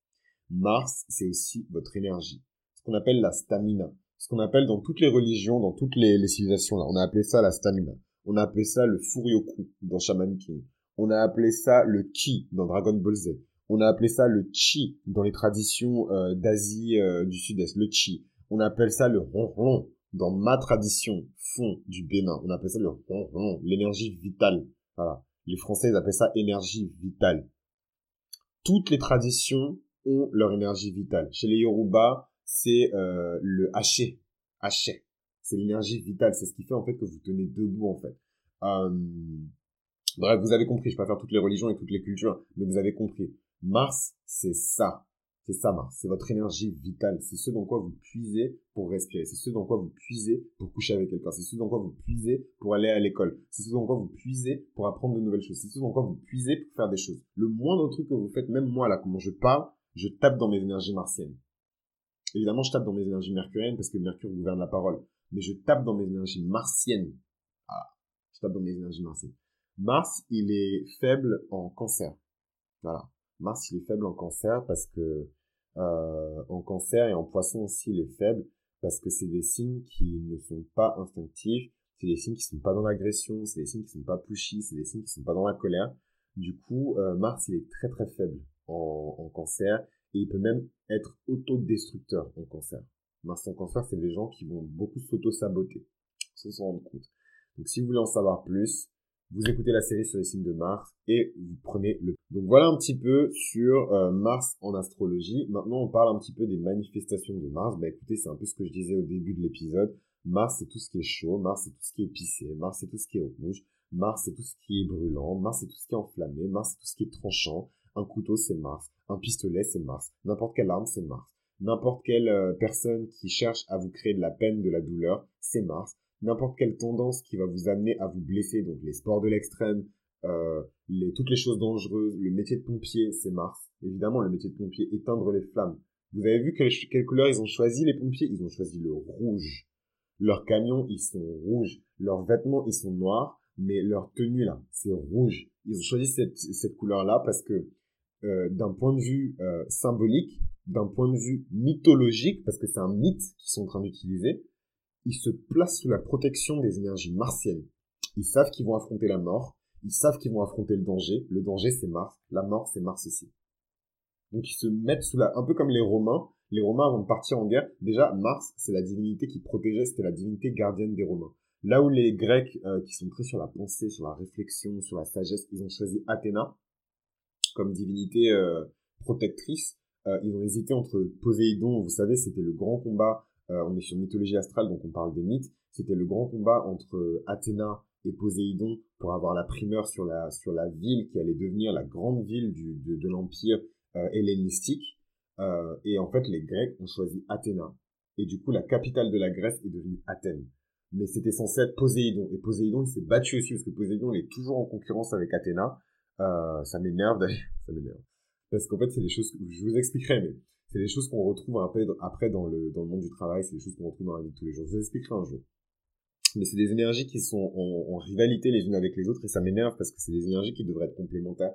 Mars, c'est aussi votre énergie, ce qu'on appelle la stamina, ce qu'on appelle dans toutes les religions, dans toutes les, les civilisations là, on a appelé ça la stamina. On a appelé ça le Furyoku dans Shaman King. On a appelé ça le Ki dans Dragon Ball Z. On a appelé ça le Chi dans les traditions euh, d'Asie euh, du Sud-Est, le Chi. On appelle ça le Ronron dans ma tradition fond du Bénin. On appelle ça le Ronron, l'énergie vitale. Voilà. Les Français appellent ça énergie vitale. Toutes les traditions ont leur énergie vitale. Chez les Yoruba, c'est euh, le haché. Haché. C'est l'énergie vitale. C'est ce qui fait en fait que vous tenez debout en fait. bref, vous avez compris. Je vais pas faire toutes les religions et toutes les cultures, mais vous avez compris. Mars, c'est ça. C'est ça, Mars. C'est votre énergie vitale. C'est ce dans quoi vous puisez pour respirer. C'est ce dans quoi vous puisez pour coucher avec quelqu'un. C'est ce dans quoi vous puisez pour aller à l'école. C'est ce dans quoi vous puisez pour apprendre de nouvelles choses. C'est ce dans quoi vous puisez pour faire des choses. Le moindre truc que vous faites, même moi, là, comment je parle, je tape dans mes énergies martiennes. Évidemment, je tape dans mes énergies mercuriennes parce que Mercure gouverne la parole. Mais je tape dans mes énergies martiennes. Ah, je tape dans mes énergies martiennes. Mars, il est faible en cancer. Voilà. Mars, il est faible en cancer parce que euh, en cancer et en poisson aussi, il est faible parce que c'est des signes qui ne sont pas instinctifs, c'est des signes qui sont pas dans l'agression, c'est des signes qui sont pas pushy, c'est des signes qui sont pas dans la colère. Du coup, euh, Mars, il est très très faible en, en cancer et il peut même être autodestructeur en cancer. Mars en cancer, c'est des gens qui vont beaucoup s'auto-saboter, sans s'en rendre compte. Donc si vous voulez en savoir plus, vous écoutez la série sur les signes de Mars et vous prenez le... Donc voilà un petit peu sur euh, Mars en astrologie. Maintenant, on parle un petit peu des manifestations de Mars. Bah écoutez, c'est un peu ce que je disais au début de l'épisode. Mars, c'est tout ce qui est chaud. Mars, c'est tout ce qui est épicé. Mars, c'est tout ce qui est rouge. Mars, c'est tout ce qui est brûlant. Mars, c'est tout ce qui est enflammé. Mars, c'est tout ce qui est tranchant. Un couteau, c'est Mars. Un pistolet, c'est Mars. N'importe quelle arme, c'est Mars. N'importe quelle euh, personne qui cherche à vous créer de la peine, de la douleur, c'est Mars n'importe quelle tendance qui va vous amener à vous blesser, donc les sports de l'extrême, euh, les, toutes les choses dangereuses, le métier de pompier, c'est Mars. Évidemment, le métier de pompier, éteindre les flammes. Vous avez vu quelle, quelle couleur ils ont choisi, les pompiers? Ils ont choisi le rouge. Leurs camions, ils sont rouges. Leurs vêtements, ils sont noirs. Mais leur tenue, là, c'est rouge. Ils ont choisi cette, cette couleur-là parce que euh, d'un point de vue euh, symbolique, d'un point de vue mythologique, parce que c'est un mythe qu'ils sont en train d'utiliser, ils se placent sous la protection des énergies martiennes. Ils savent qu'ils vont affronter la mort, ils savent qu'ils vont affronter le danger. Le danger, c'est Mars. La mort, c'est Mars aussi. Donc ils se mettent sous la... Un peu comme les Romains. Les Romains, avant de partir en guerre, déjà, Mars, c'est la divinité qui protégeait, c'était la divinité gardienne des Romains. Là où les Grecs, euh, qui sont très sur la pensée, sur la réflexion, sur la sagesse, ils ont choisi Athéna comme divinité euh, protectrice. Euh, ils ont hésité entre Poséidon, vous savez, c'était le grand combat euh, on est sur mythologie astrale, donc on parle des mythes. C'était le grand combat entre Athéna et Poséidon pour avoir la primeur sur la, sur la ville qui allait devenir la grande ville du, de, l'empire euh, hellénistique. Euh, et en fait, les Grecs ont choisi Athéna. Et du coup, la capitale de la Grèce est devenue Athènes. Mais c'était censé être Poséidon. Et Poséidon, il s'est battu aussi parce que Poséidon, est toujours en concurrence avec Athéna. ça m'énerve d'ailleurs. Ça m'énerve. Parce qu'en fait, c'est des choses que je vous expliquerai, c'est des choses qu'on retrouve après, après dans, le, dans le monde du travail, c'est des choses qu'on retrouve dans la vie de tous les jours. Je vous expliquerai un jour. Mais c'est des énergies qui sont en, rivalité les unes avec les autres et ça m'énerve parce que c'est des énergies qui devraient être complémentaires.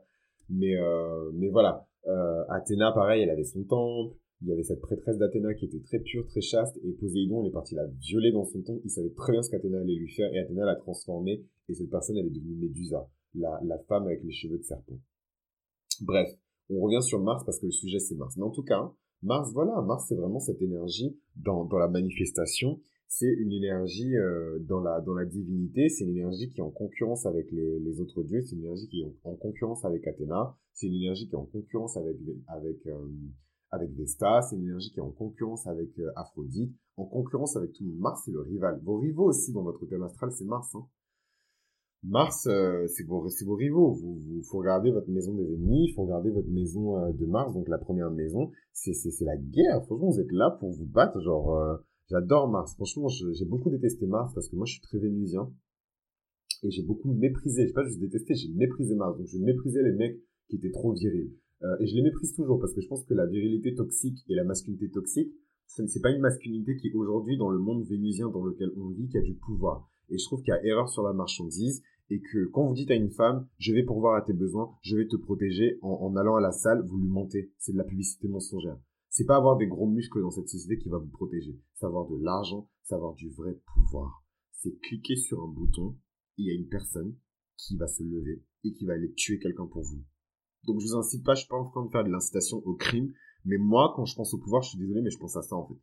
Mais, euh, mais voilà, euh, Athéna, pareil, elle avait son temple. Il y avait cette prêtresse d'Athéna qui était très pure, très chaste, et Poséidon, il est parti la violer dans son temple. Il savait très bien ce qu'Athéna allait lui faire, et Athéna l'a transformée, et cette personne, elle est devenue Médusa, la, la femme avec les cheveux de serpent. Bref, on revient sur Mars parce que le sujet c'est Mars. Mais en tout cas, Mars, voilà, Mars, c'est vraiment cette énergie dans, dans la manifestation. C'est une énergie euh, dans, la, dans la divinité, c'est une énergie qui est en concurrence avec les, les autres dieux, c'est une énergie qui est en, concurrence avec Athéna, c'est une énergie qui est en concurrence avec, avec, euh, avec Vesta, c'est une énergie qui est en concurrence avec euh, Aphrodite, en concurrence avec tout le monde. Mars, c'est le rival. Vos rivaux aussi dans votre thème astral, c'est Mars. Hein. Mars, euh, c'est vos, vos rivaux. Vous, vous, faut regarder votre maison des ennemis, il faut regarder votre maison euh, de Mars, donc la première maison. C'est, c'est, c'est la guerre. Franchement, vous êtes là pour vous battre. Genre, euh, j'adore Mars. Franchement, j'ai beaucoup détesté Mars parce que moi, je suis très vénusien et j'ai beaucoup méprisé. J'ai pas juste détesté, j'ai méprisé Mars. Donc, je méprisais les mecs qui étaient trop virils. et je les méprise toujours parce que je pense que la virilité toxique et la masculinité toxique, c'est pas une masculinité qui aujourd'hui dans le monde vénusien dans lequel on vit qui a du pouvoir. Et je trouve qu'il y a erreur sur la marchandise et que quand vous dites à une femme, je vais pourvoir à tes besoins, je vais te protéger en, allant à la salle, vous lui mentez. C'est de la publicité mensongère. C'est pas avoir des gros muscles dans cette société qui va vous protéger. C'est avoir de l'argent, c'est avoir du vrai pouvoir. C'est cliquer sur un bouton, il y a une personne qui va se lever et qui va aller tuer quelqu'un pour vous. Donc je vous incite pas, je suis pas en train de faire de l'incitation au crime, mais moi, quand je pense au pouvoir, je suis désolé, mais je pense à ça en fait.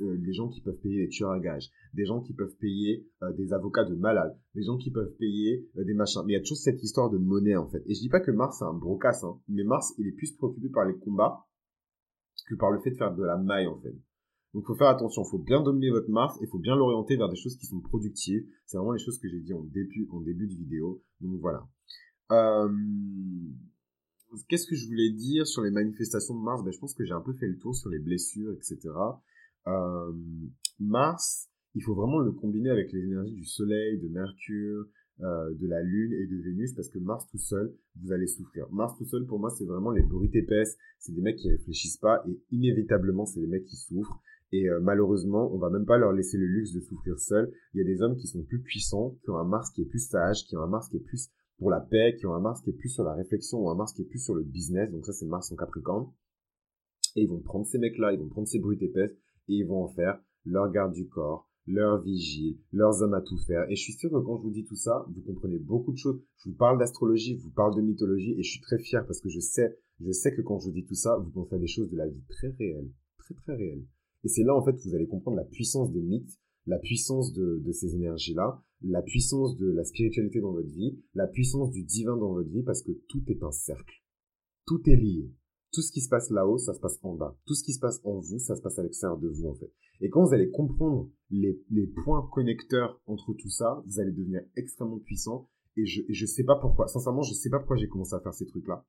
Euh, les gens qui peuvent payer des tueurs à gages, des gens qui peuvent payer euh, des avocats de malades, des gens qui peuvent payer euh, des machins. Mais il y a toujours cette histoire de monnaie en fait. Et je dis pas que Mars c'est un brocasse, hein, mais Mars il est plus préoccupé par les combats que par le fait de faire de la maille en fait. Donc faut faire attention, faut bien dominer votre Mars et faut bien l'orienter vers des choses qui sont productives. C'est vraiment les choses que j'ai dit en début, en début de vidéo. Donc voilà. Qu'est-ce que je voulais dire sur les manifestations de Mars? Ben, Je pense que j'ai un peu fait le tour sur les blessures, etc. Euh, Mars, il faut vraiment le combiner avec les énergies du Soleil, de Mercure, euh, de la Lune et de Vénus, parce que Mars tout seul, vous allez souffrir. Mars tout seul, pour moi, c'est vraiment les bruits épaisses, c'est des mecs qui réfléchissent pas, et inévitablement, c'est des mecs qui souffrent. Et euh, malheureusement, on va même pas leur laisser le luxe de souffrir seuls. Il y a des hommes qui sont plus puissants, qui ont un Mars qui est plus sage, qui ont un Mars qui est plus pour la paix, qui ont un Mars qui est plus sur la réflexion, ou un Mars qui est plus sur le business. Donc ça, c'est Mars en Capricorne. Et ils vont prendre ces mecs-là, ils vont prendre ces bruits épaisses, et ils vont en faire leur garde du corps, leur vigile, leurs hommes à tout faire. Et je suis sûr que quand je vous dis tout ça, vous comprenez beaucoup de choses. Je vous parle d'astrologie, je vous parle de mythologie, et je suis très fier parce que je sais, je sais que quand je vous dis tout ça, vous pensez à des choses de la vie très réelles, très très réelles. Et c'est là en fait que vous allez comprendre la puissance des mythes, la puissance de, de ces énergies-là, la puissance de la spiritualité dans votre vie, la puissance du divin dans votre vie, parce que tout est un cercle. Tout est lié tout ce qui se passe là-haut, ça se passe en bas. Tout ce qui se passe en vous, ça se passe à l'extérieur de vous, en fait. Et quand vous allez comprendre les, les points connecteurs entre tout ça, vous allez devenir extrêmement puissant. Et je, et je sais pas pourquoi. Sincèrement, je sais pas pourquoi j'ai commencé à faire ces trucs-là.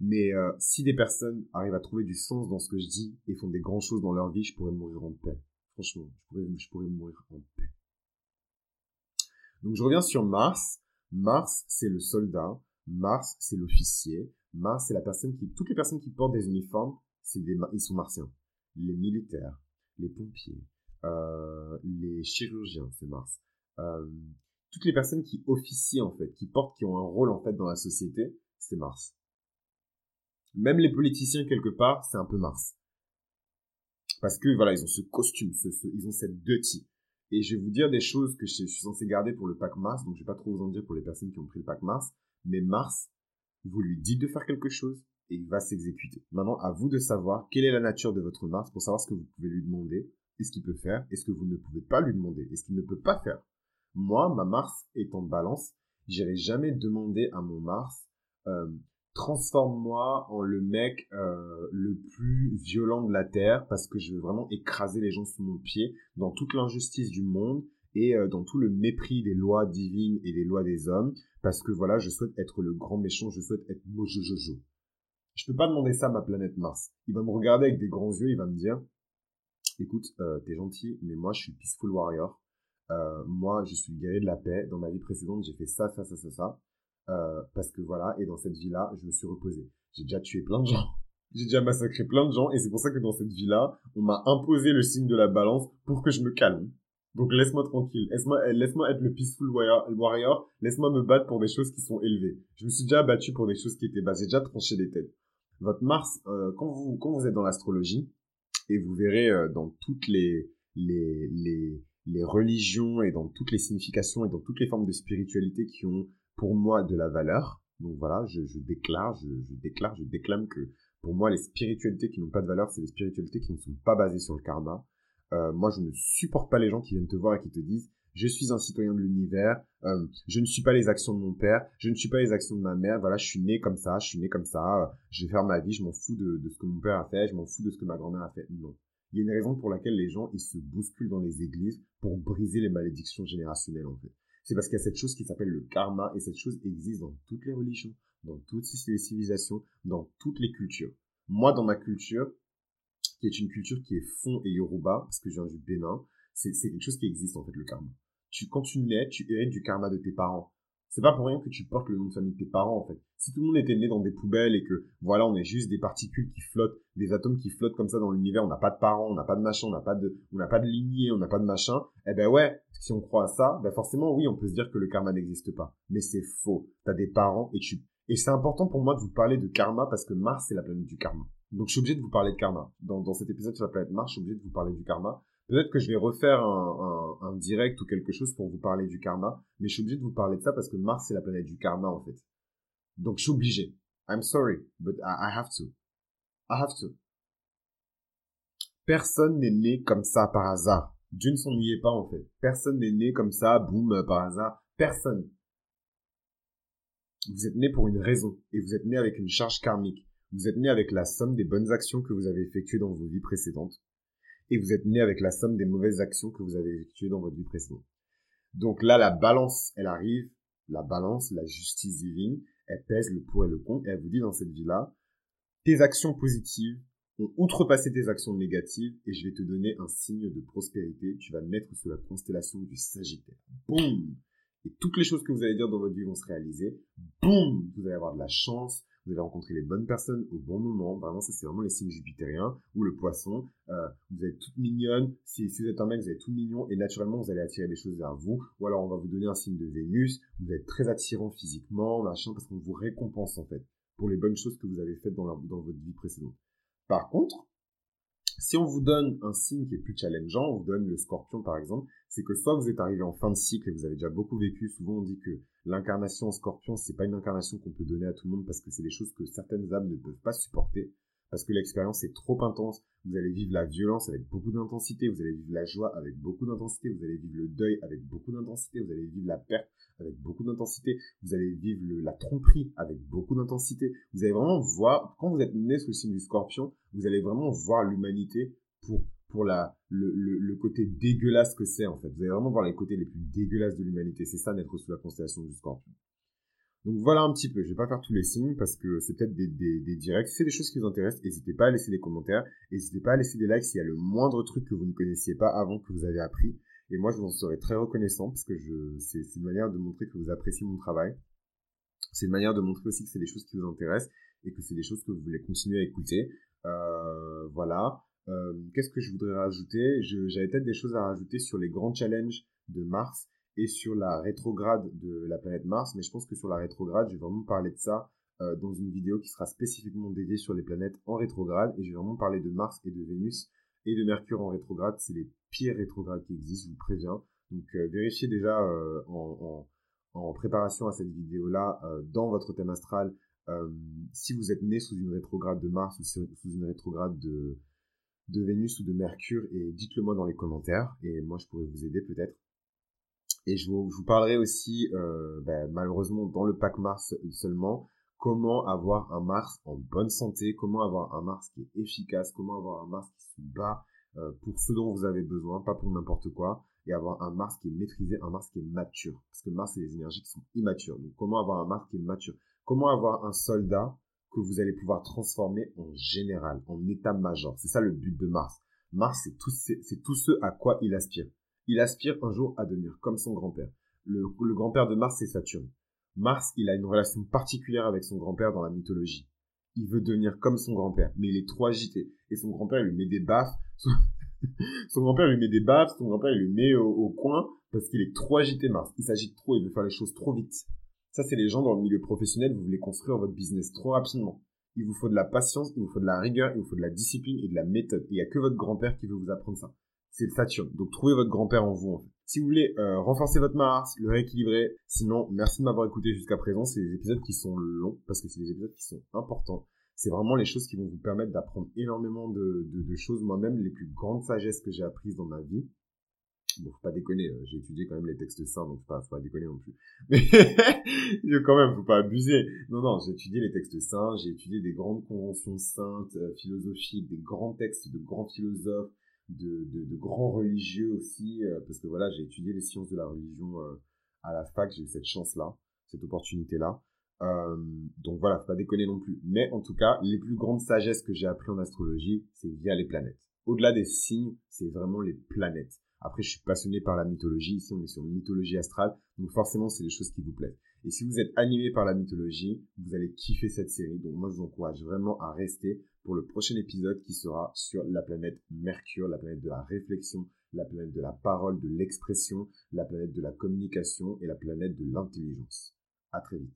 Mais euh, si des personnes arrivent à trouver du sens dans ce que je dis et font des grandes choses dans leur vie, je pourrais mourir en paix. Franchement, je pourrais, je pourrais mourir en paix. Donc je reviens sur Mars. Mars, c'est le soldat. Mars, c'est l'officier. Mars, c'est la personne qui, toutes les personnes qui portent des uniformes, c'est des, ils sont martiens. Les militaires, les pompiers, euh, les chirurgiens, c'est Mars. Euh, toutes les personnes qui officient en fait, qui portent, qui ont un rôle en fait dans la société, c'est Mars. Même les politiciens quelque part, c'est un peu Mars. Parce que voilà, ils ont ce costume, ils ont cette types. Et je vais vous dire des choses que je, suis censé garder pour le pack Mars, donc je vais pas trop vous en dire pour les personnes qui ont pris le pack Mars. Mais Mars, vous lui dites de faire quelque chose et il va s'exécuter. Maintenant, à vous de savoir quelle est la nature de votre Mars pour savoir ce que vous pouvez lui demander et ce qu'il peut faire et ce que vous ne pouvez pas lui demander et ce qu'il ne peut pas faire. Moi, ma Mars étant de balance, j'irai jamais demander à mon Mars euh, transforme-moi en le mec euh, le plus violent de la Terre parce que je veux vraiment écraser les gens sous mon pied dans toute l'injustice du monde et euh, dans tout le mépris des lois divines et des lois des hommes, parce que voilà, je souhaite être le grand méchant, je souhaite être Mojojojo. Je peux pas demander ça à ma planète Mars. Il va me regarder avec des grands yeux, il va me dire, écoute, euh, t'es gentil, mais moi je suis peaceful warrior. Moi, je suis guerrier de la paix. Dans ma vie précédente, j'ai fait ça, ça, ça, ça, ça. Euh, parce que voilà, et dans cette vie-là, je me suis reposé. J'ai déjà tué plein de gens. J'ai déjà massacré plein de gens, et c'est pour ça que dans cette vie-là, on m'a imposé le signe de la balance pour que je me calme. Donc laisse-moi tranquille, laisse-moi eh, laisse être le peaceful warrior, laisse-moi me battre pour des choses qui sont élevées. Je me suis déjà battu pour des choses qui étaient basses, j'ai déjà tranché des têtes. Votre Mars, euh, quand vous quand vous êtes dans l'astrologie et vous verrez euh, dans toutes les les les les religions et dans toutes les significations et dans toutes les formes de spiritualité qui ont pour moi de la valeur. Donc voilà, je, je déclare, je, je déclare, je déclame que pour moi les spiritualités qui n'ont pas de valeur, c'est les spiritualités qui ne sont pas basées sur le karma euh, moi, je ne supporte pas les gens qui viennent te voir et qui te disent je suis un citoyen de l'univers, euh, je ne suis pas les actions de mon père, je ne suis pas les actions de ma mère, voilà, je suis né comme ça, je suis né comme ça, euh, je vais faire ma vie, je m'en fous de, de, ce que mon père a fait, je m'en fous de ce que ma grand-mère a fait. Non. Il y a une raison pour laquelle les gens, ils se bousculent dans les églises pour briser les malédictions générationnelles, en fait. C'est parce qu'il y a cette chose qui s'appelle le karma et cette chose existe dans toutes les religions, dans toutes les civilisations, dans toutes les cultures. Moi, dans ma culture, qui est une culture qui est fond et yoruba, parce que je viens du Bénin, c'est quelque chose qui existe en fait, le karma. Tu, quand tu nais, tu hérites du karma de tes parents. C'est pas pour rien que tu portes le nom de famille de tes parents, en fait. Si tout le monde était né dans des poubelles et que, voilà, on est juste des particules qui flottent, des atomes qui flottent comme ça dans l'univers, on n'a pas de parents, on n'a pas de machin, on n'a pas de, on n'a pas de lignée, on n'a pas de machin, eh ben ouais, si on croit à ça, ben forcément, oui, on peut se dire que le karma n'existe pas. Mais c'est faux. T'as des parents et tu, et c'est important pour moi de vous parler de karma parce que Mars, c'est la planète du karma. Donc, je suis obligé de vous parler de karma. Dans, dans cet épisode sur la planète Mars, je suis obligé de vous parler du karma Peut-être que je vais refaire un, un, un, direct ou quelque chose pour vous parler du karma, mais je suis obligé de vous parler de ça parce que Mars, c'est la planète du karma, en fait. Donc, je suis obligé. I'm sorry, but I, have to. I have to. Personne n'est né comme ça par hasard. Dieu ne s'ennuyait pas, en fait. Personne n'est né comme ça, boum, par hasard. Personne. Vous êtes né pour une raison, et vous êtes né avec une charge karmique. Vous êtes né avec la somme des bonnes actions que vous avez effectuées dans vos vies précédentes et vous êtes né avec la somme des mauvaises actions que vous avez effectuées dans votre vie précédente. Donc là, la balance, elle arrive, la balance, la justice divine, elle pèse le pour et le contre, et elle vous dit dans cette vie-là, tes actions positives ont outrepassé tes actions négatives, et je vais te donner un signe de prospérité, tu vas naître sous la constellation du Sagittaire. Boum Et toutes les choses que vous allez dire dans votre vie vont se réaliser. Boum Vous allez avoir de la chance, vous allez rencontrer les bonnes personnes au bon moment. Vraiment, ça, c'est vraiment les signes jupitériens ou le poisson. Euh, vous êtes toute mignonne. Si, si, vous êtes un mec, vous êtes tout mignon et naturellement, vous allez attirer des choses vers vous. Ou alors, on va vous donner un signe de Vénus. Vous êtes très attirant physiquement, machin, parce qu'on vous récompense, en fait, pour les bonnes choses que vous avez faites dans, dans votre vie précédente. Par contre, si on vous donne un signe qui est plus challengeant, on vous donne le scorpion par exemple, c'est que soit vous êtes arrivé en fin de cycle et vous avez déjà beaucoup vécu, souvent on dit que l'incarnation en scorpion, c'est pas une incarnation qu'on peut donner à tout le monde parce que c'est des choses que certaines âmes ne peuvent pas supporter, parce que l'expérience est trop intense, vous allez vivre la violence avec beaucoup d'intensité, vous allez vivre la joie avec beaucoup d'intensité, vous allez vivre le deuil avec beaucoup d'intensité, vous allez vivre la perte avec beaucoup d'intensité, vous allez vivre la tromperie avec beaucoup d'intensité. Vous allez vraiment voir, quand vous êtes né sous le signe du scorpion, vous allez vraiment voir l'humanité pour, pour la, le, le, côté dégueulasse que c'est en fait. Vous allez vraiment voir les côtés les plus dégueulasses de l'humanité. C'est ça naître sous la constellation du scorpion. Donc voilà un petit peu, je vais pas faire tous les signes parce que c'est peut-être des, des, des, directs. Si c'est des choses qui vous intéressent, n'hésitez pas à laisser des commentaires, n'hésitez pas à laisser des likes s'il y a le moindre truc que vous ne connaissiez pas avant que vous avez appris. Et moi, je vous en serais très reconnaissant parce que c'est, une manière de montrer que vous appréciez mon travail. C'est une manière de montrer aussi que c'est des choses qui vous intéressent et que c'est des choses que vous voulez continuer à écouter. Euh, voilà. Euh, qu'est-ce que je voudrais rajouter? J'avais peut-être des choses à rajouter sur les grands challenges de Mars et sur la rétrograde de la planète Mars, mais je pense que sur la rétrograde, je vais vraiment parler de ça euh, dans une vidéo qui sera spécifiquement dédiée sur les planètes en rétrograde, et je vais vraiment parler de Mars et de Vénus et de Mercure en rétrograde, c'est les pires rétrogrades qui existent, je vous préviens. Donc euh, vérifiez déjà euh, en, en, préparation à cette vidéo-là, euh, dans votre thème astral, si vous êtes né sous une rétrograde de Mars ou sous une rétrograde de, de Vénus ou de Mercure, et dites-le moi dans les commentaires, et moi je pourrais vous aider peut-être. Et je vous, parlerai aussi, ben, malheureusement, dans le pack Mars seulement, comment avoir un Mars en bonne santé, comment avoir un Mars qui est efficace, comment avoir un Mars qui se bat euh, pour ce dont vous avez besoin, pas pour n'importe quoi, et avoir un Mars qui est maîtrisé, un Mars qui est mature. Parce que Mars, c'est des énergies qui sont immatures. Donc comment avoir un Mars qui est mature? Comment avoir un soldat que vous allez pouvoir transformer en général, en état-major C'est ça le but de Mars. Mars, c'est tout, ce à quoi il aspire. Il aspire un jour à devenir comme son grand-père. Le, le grand-père de Mars, c'est Saturne. Mars, il a une relation particulière avec son grand-père dans la mythologie. Il veut devenir comme son grand-père, mais il est trop agité. Et son grand-père lui met des baffes. Son, grand-père lui met des baffes, son grand-père lui met au, coin parce qu'il est trop agité, Mars. Il s'agite trop, il veut faire les choses trop vite. Ça, c'est les gens dans le milieu professionnel, vous voulez construire votre business trop rapidement. Il vous faut de la patience, il vous faut de la rigueur, il vous faut de la discipline et de la méthode. Il n'y a que votre grand-père qui veut vous apprendre ça. C'est le Saturne. Donc trouvez votre grand-père en vous, en fait. Si vous voulez euh, renforcer votre Mars, le rééquilibrer, sinon, merci de m'avoir écouté jusqu'à présent. C'est des épisodes qui sont longs parce que c'est des épisodes qui sont importants. C'est vraiment les choses qui vont vous permettre d'apprendre énormément de choses. Moi-même, les plus grandes sagesses que j'ai apprises dans ma vie. Bon, faut pas déconner, euh, j'ai étudié quand même les textes saints, donc faut pas, déconner non plus. Mais quand même, faut pas abuser. Non, non, j'ai étudié les textes saints, j'ai étudié des grandes conventions saintes, euh, philosophiques, des grands textes de grands philosophes, de, grands religieux aussi, euh, parce que voilà, j'ai étudié les sciences de la religion à la fac, j'ai eu cette chance-là, cette opportunité-là. Donc voilà, faut pas déconner non plus. Mais en tout cas, les plus grandes sagesses que j'ai appris en astrologie, c'est via les planètes. Au-delà des signes, c'est vraiment les planètes. Après, je suis passionné par la mythologie. Ici, on est sur une mythologie astrale. Donc forcément, c'est des choses qui vous plaisent. Et si vous êtes animé par la mythologie, vous allez kiffer cette série. Donc moi, je vous encourage vraiment à rester pour le prochain épisode qui sera sur la planète Mercure, la planète de la réflexion, la planète de la parole, de l'expression, la planète de la communication et la planète de l'intelligence. À très vite.